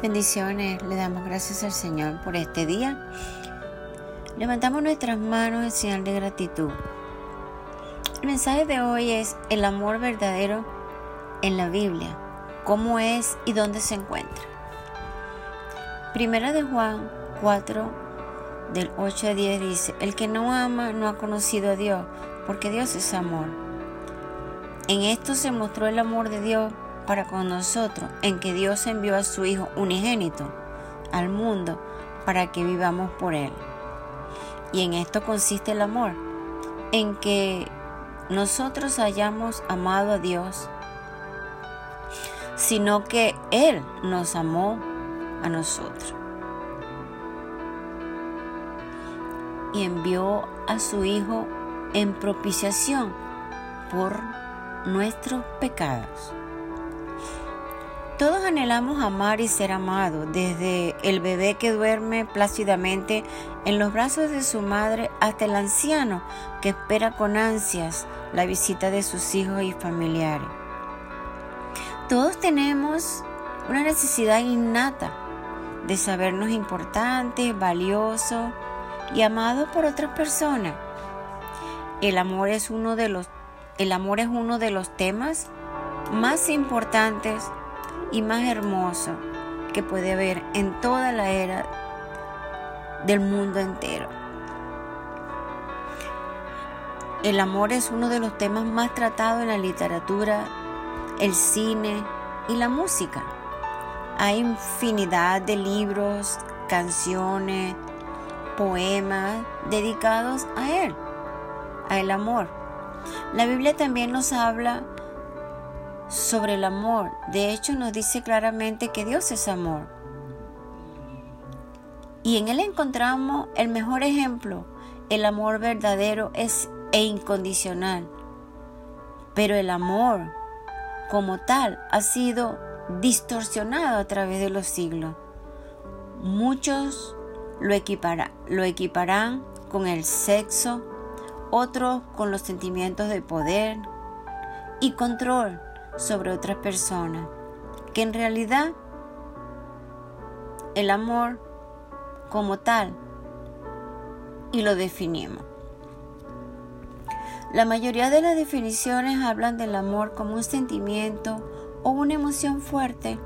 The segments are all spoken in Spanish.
Bendiciones, le damos gracias al Señor por este día. Levantamos nuestras manos en señal de gratitud. El mensaje de hoy es el amor verdadero en la Biblia, cómo es y dónde se encuentra. Primera de Juan 4, del 8 a 10 dice, el que no ama no ha conocido a Dios, porque Dios es amor. En esto se mostró el amor de Dios para con nosotros, en que Dios envió a su Hijo unigénito al mundo para que vivamos por Él. Y en esto consiste el amor, en que nosotros hayamos amado a Dios, sino que Él nos amó a nosotros. Y envió a su Hijo en propiciación por nuestros pecados. Todos anhelamos amar y ser amados, desde el bebé que duerme plácidamente en los brazos de su madre hasta el anciano que espera con ansias la visita de sus hijos y familiares. Todos tenemos una necesidad innata de sabernos importantes, valiosos y amados por otras personas. El amor es uno de los el amor es uno de los temas más importantes y más hermoso que puede haber en toda la era del mundo entero. El amor es uno de los temas más tratados en la literatura, el cine y la música. Hay infinidad de libros, canciones, poemas dedicados a él, a el amor. La Biblia también nos habla sobre el amor. De hecho, nos dice claramente que Dios es amor. Y en Él encontramos el mejor ejemplo. El amor verdadero es e incondicional. Pero el amor como tal ha sido distorsionado a través de los siglos. Muchos lo, lo equiparán con el sexo, otros con los sentimientos de poder y control sobre otras personas, que en realidad el amor como tal y lo definimos. La mayoría de las definiciones hablan del amor como un sentimiento o una emoción fuerte,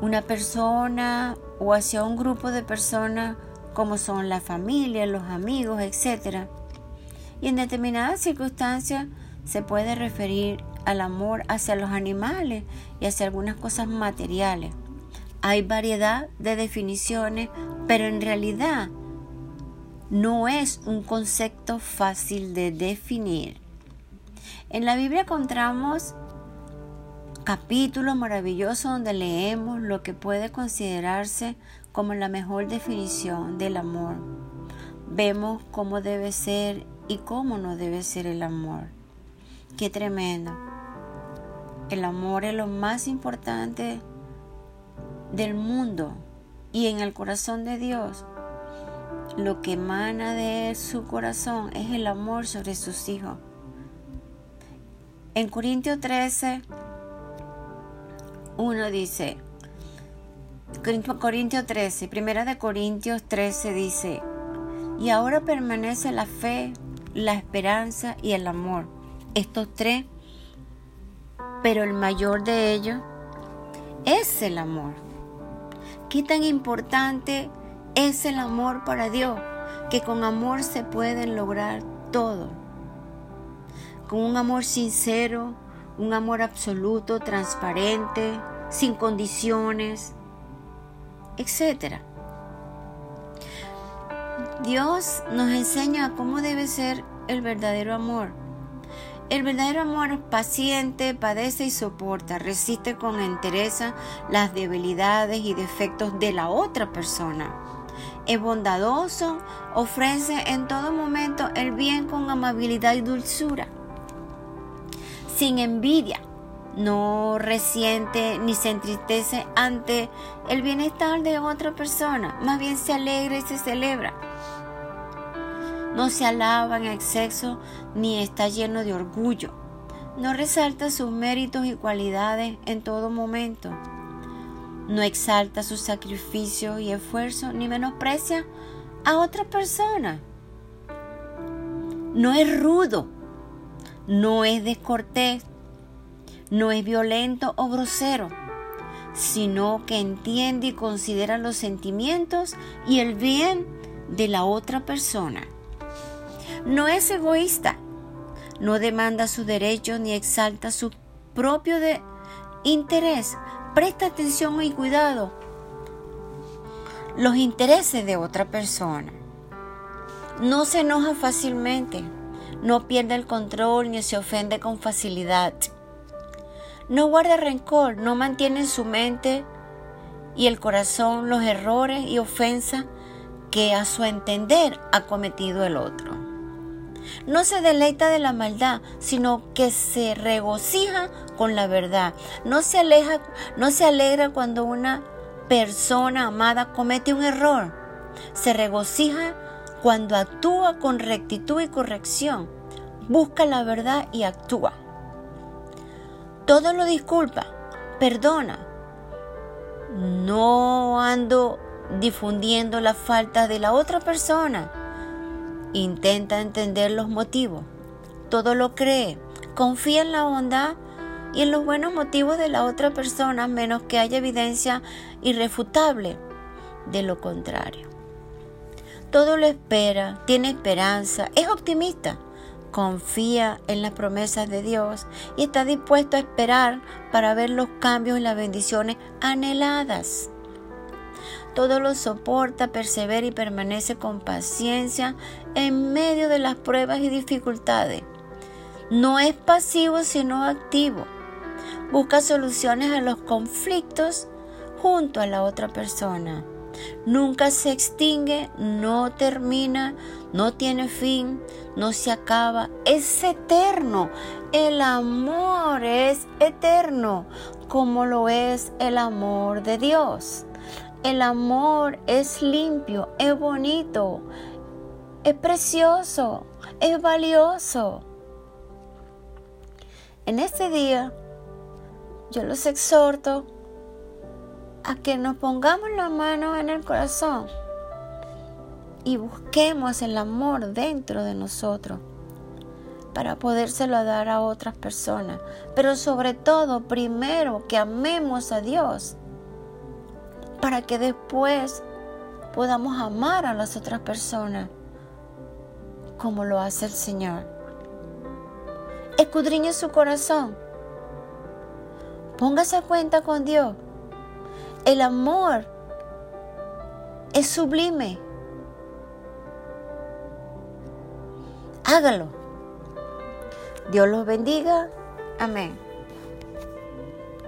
una persona o hacia un grupo de personas como son la familia, los amigos, etc. Y en determinadas circunstancias se puede referir al amor hacia los animales y hacia algunas cosas materiales. Hay variedad de definiciones, pero en realidad no es un concepto fácil de definir. En la Biblia encontramos capítulos maravillosos donde leemos lo que puede considerarse como la mejor definición del amor. Vemos cómo debe ser y cómo no debe ser el amor. Qué tremendo. El amor es lo más importante del mundo y en el corazón de Dios. Lo que emana de su corazón es el amor sobre sus hijos. En Corintios 13, uno dice, Corintios 13, primera de Corintios 13 dice, y ahora permanece la fe, la esperanza y el amor. Estos tres pero el mayor de ellos es el amor. ¿Qué tan importante es el amor para Dios? Que con amor se pueden lograr todo. Con un amor sincero, un amor absoluto, transparente, sin condiciones, etc. Dios nos enseña cómo debe ser el verdadero amor el verdadero amor es paciente, padece y soporta, resiste con entereza las debilidades y defectos de la otra persona. Es bondadoso, ofrece en todo momento el bien con amabilidad y dulzura. Sin envidia, no resiente ni se entristece ante el bienestar de otra persona, más bien se alegra y se celebra no se alaba en exceso ni está lleno de orgullo. No resalta sus méritos y cualidades en todo momento. no exalta su sacrificio y esfuerzo ni menosprecia a otra persona. No es rudo, no es descortés, no es violento o grosero, sino que entiende y considera los sentimientos y el bien de la otra persona. No es egoísta, no demanda su derecho ni exalta su propio interés. Presta atención y cuidado los intereses de otra persona. No se enoja fácilmente, no pierde el control ni se ofende con facilidad. No guarda rencor, no mantiene en su mente y el corazón los errores y ofensas que a su entender ha cometido el otro. No se deleita de la maldad, sino que se regocija con la verdad. No se aleja, no se alegra cuando una persona amada comete un error. Se regocija cuando actúa con rectitud y corrección. Busca la verdad y actúa. Todo lo disculpa, perdona. No ando difundiendo la falta de la otra persona. Intenta entender los motivos. Todo lo cree. Confía en la bondad y en los buenos motivos de la otra persona menos que haya evidencia irrefutable de lo contrario. Todo lo espera, tiene esperanza, es optimista, confía en las promesas de Dios y está dispuesto a esperar para ver los cambios y las bendiciones anheladas. Todo lo soporta, persevera y permanece con paciencia en medio de las pruebas y dificultades. No es pasivo sino activo busca soluciones a los conflictos junto a la otra persona. Nunca se extingue, no termina, no tiene fin, no se acaba, es eterno. El amor es eterno, como lo es el amor de Dios. El amor es limpio, es bonito, es precioso, es valioso. En este día yo los exhorto a que nos pongamos la mano en el corazón y busquemos el amor dentro de nosotros para podérselo dar a otras personas. Pero sobre todo, primero que amemos a Dios para que después podamos amar a las otras personas como lo hace el Señor. Escudriñe su corazón Póngase a cuenta con Dios. El amor es sublime. Hágalo. Dios los bendiga. Amén.